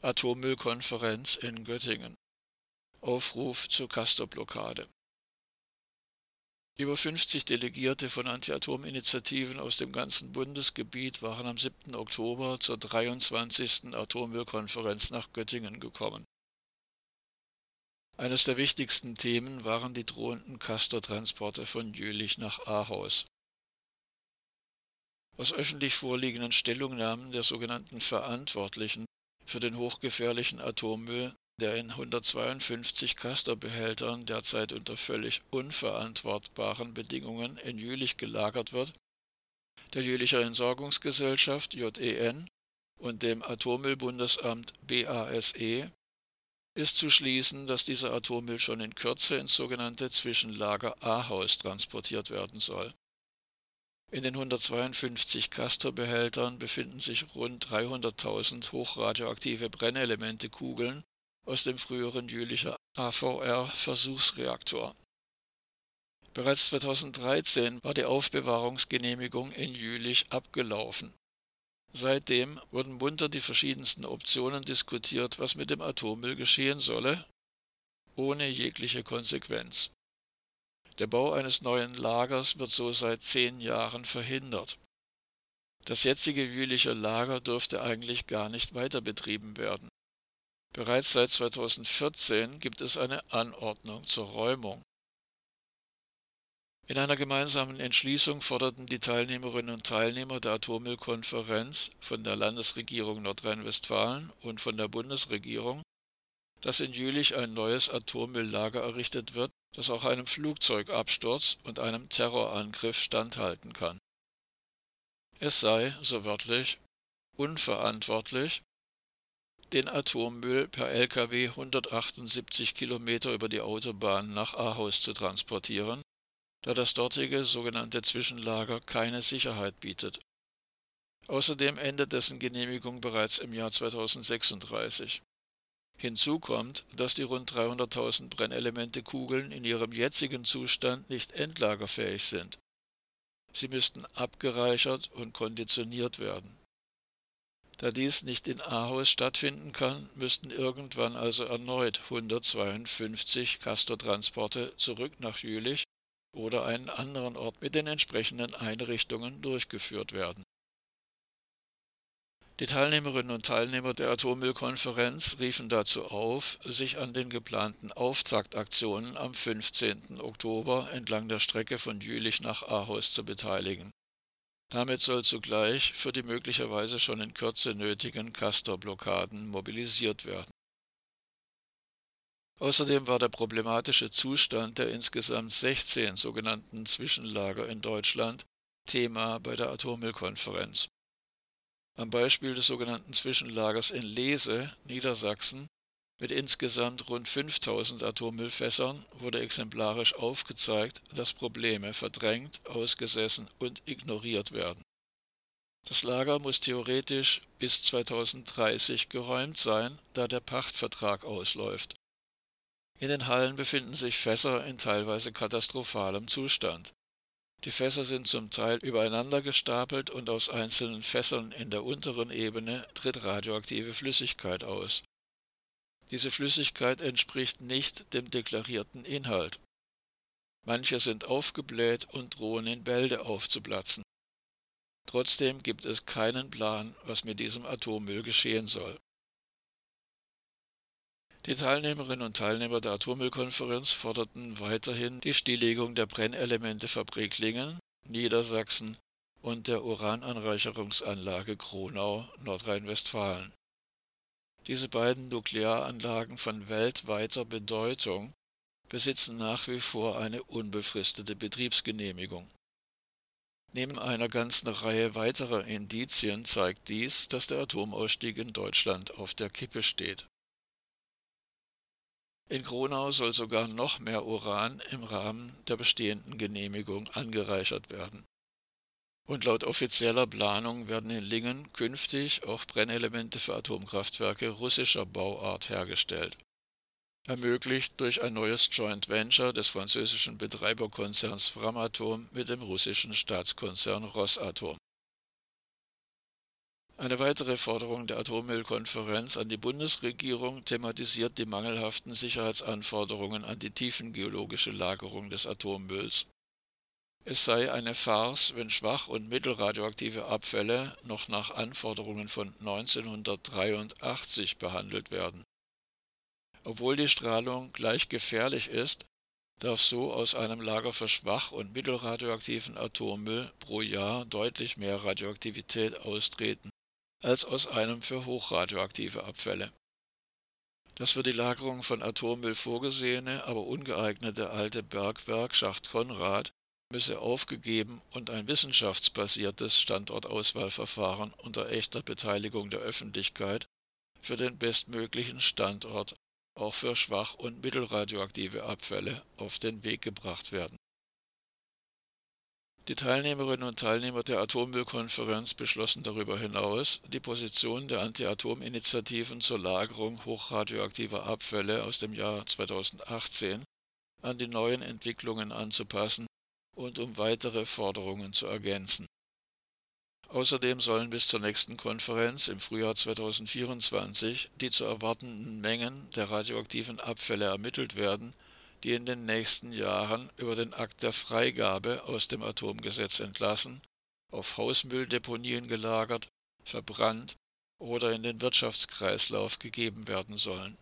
Atommüllkonferenz in Göttingen. Aufruf zur Castor-Blockade. Über 50 Delegierte von Anti-Atom-Initiativen aus dem ganzen Bundesgebiet waren am 7. Oktober zur 23. Atommüllkonferenz nach Göttingen gekommen. Eines der wichtigsten Themen waren die drohenden Castor-Transporte von Jülich nach Ahaus. Aus öffentlich vorliegenden Stellungnahmen der sogenannten Verantwortlichen für den hochgefährlichen Atommüll der in 152 Castor-Behältern derzeit unter völlig unverantwortbaren Bedingungen in Jülich gelagert wird, der Jülicher Entsorgungsgesellschaft JEN und dem Atommüllbundesamt BASE ist zu schließen, dass dieser Atommüll schon in Kürze ins sogenannte Zwischenlager A-Haus transportiert werden soll. In den 152 Castor-Behältern befinden sich rund 300.000 hochradioaktive Brennelemente-Kugeln aus dem früheren Jülicher AVR-Versuchsreaktor. Bereits 2013 war die Aufbewahrungsgenehmigung in Jülich abgelaufen. Seitdem wurden munter die verschiedensten Optionen diskutiert, was mit dem Atommüll geschehen solle, ohne jegliche Konsequenz. Der Bau eines neuen Lagers wird so seit zehn Jahren verhindert. Das jetzige Jülicher Lager dürfte eigentlich gar nicht weiter betrieben werden. Bereits seit 2014 gibt es eine Anordnung zur Räumung. In einer gemeinsamen Entschließung forderten die Teilnehmerinnen und Teilnehmer der Atommüllkonferenz von der Landesregierung Nordrhein-Westfalen und von der Bundesregierung, dass in Jülich ein neues Atommülllager errichtet wird, das auch einem Flugzeugabsturz und einem Terrorangriff standhalten kann. Es sei, so wörtlich, unverantwortlich, den Atommüll per Lkw 178 Kilometer über die Autobahn nach Ahaus zu transportieren, da das dortige sogenannte Zwischenlager keine Sicherheit bietet. Außerdem endet dessen Genehmigung bereits im Jahr 2036. Hinzu kommt, dass die rund 300.000 Brennelemente-Kugeln in ihrem jetzigen Zustand nicht endlagerfähig sind. Sie müssten abgereichert und konditioniert werden. Da dies nicht in Ahaus stattfinden kann, müssten irgendwann also erneut 152 Castortransporte zurück nach Jülich oder einen anderen Ort mit den entsprechenden Einrichtungen durchgeführt werden. Die Teilnehmerinnen und Teilnehmer der Atommüllkonferenz riefen dazu auf, sich an den geplanten Auftaktaktionen am 15. Oktober entlang der Strecke von Jülich nach Ahaus zu beteiligen. Damit soll zugleich für die möglicherweise schon in Kürze nötigen Castor-Blockaden mobilisiert werden. Außerdem war der problematische Zustand der insgesamt 16 sogenannten Zwischenlager in Deutschland Thema bei der Atommüllkonferenz. Am Beispiel des sogenannten Zwischenlagers in Lese, Niedersachsen, mit insgesamt rund 5000 Atommüllfässern wurde exemplarisch aufgezeigt, dass Probleme verdrängt, ausgesessen und ignoriert werden. Das Lager muss theoretisch bis 2030 geräumt sein, da der Pachtvertrag ausläuft. In den Hallen befinden sich Fässer in teilweise katastrophalem Zustand. Die Fässer sind zum Teil übereinander gestapelt und aus einzelnen Fässern in der unteren Ebene tritt radioaktive Flüssigkeit aus. Diese Flüssigkeit entspricht nicht dem deklarierten Inhalt. Manche sind aufgebläht und drohen in Bälde aufzuplatzen. Trotzdem gibt es keinen Plan, was mit diesem Atommüll geschehen soll. Die Teilnehmerinnen und Teilnehmer der Atommüllkonferenz forderten weiterhin die Stilllegung der Brennelementefabrik Lingen, Niedersachsen und der Urananreicherungsanlage Kronau, Nordrhein-Westfalen. Diese beiden Nuklearanlagen von weltweiter Bedeutung besitzen nach wie vor eine unbefristete Betriebsgenehmigung. Neben einer ganzen Reihe weiterer Indizien zeigt dies, dass der Atomausstieg in Deutschland auf der Kippe steht. In Gronau soll sogar noch mehr Uran im Rahmen der bestehenden Genehmigung angereichert werden und laut offizieller Planung werden in Lingen künftig auch Brennelemente für Atomkraftwerke russischer Bauart hergestellt. Ermöglicht durch ein neues Joint Venture des französischen Betreiberkonzerns Framatome mit dem russischen Staatskonzern Rosatom. Eine weitere Forderung der Atommüllkonferenz an die Bundesregierung thematisiert die mangelhaften Sicherheitsanforderungen an die tiefengeologische Lagerung des Atommülls. Es sei eine Farce, wenn schwach- und mittelradioaktive Abfälle noch nach Anforderungen von 1983 behandelt werden. Obwohl die Strahlung gleich gefährlich ist, darf so aus einem Lager für schwach- und mittelradioaktiven Atommüll pro Jahr deutlich mehr Radioaktivität austreten als aus einem für hochradioaktive Abfälle. Das für die Lagerung von Atommüll vorgesehene, aber ungeeignete alte Bergwerk Schacht Konrad müsse aufgegeben und ein wissenschaftsbasiertes Standortauswahlverfahren unter echter Beteiligung der Öffentlichkeit für den bestmöglichen Standort auch für schwach- und mittelradioaktive Abfälle auf den Weg gebracht werden die Teilnehmerinnen und Teilnehmer der Atommüllkonferenz beschlossen darüber hinaus, die Position der Anti-Atom-Initiativen zur Lagerung hochradioaktiver Abfälle aus dem Jahr 2018 an die neuen Entwicklungen anzupassen und um weitere Forderungen zu ergänzen. Außerdem sollen bis zur nächsten Konferenz im Frühjahr 2024 die zu erwartenden Mengen der radioaktiven Abfälle ermittelt werden die in den nächsten Jahren über den Akt der Freigabe aus dem Atomgesetz entlassen, auf Hausmülldeponien gelagert, verbrannt oder in den Wirtschaftskreislauf gegeben werden sollen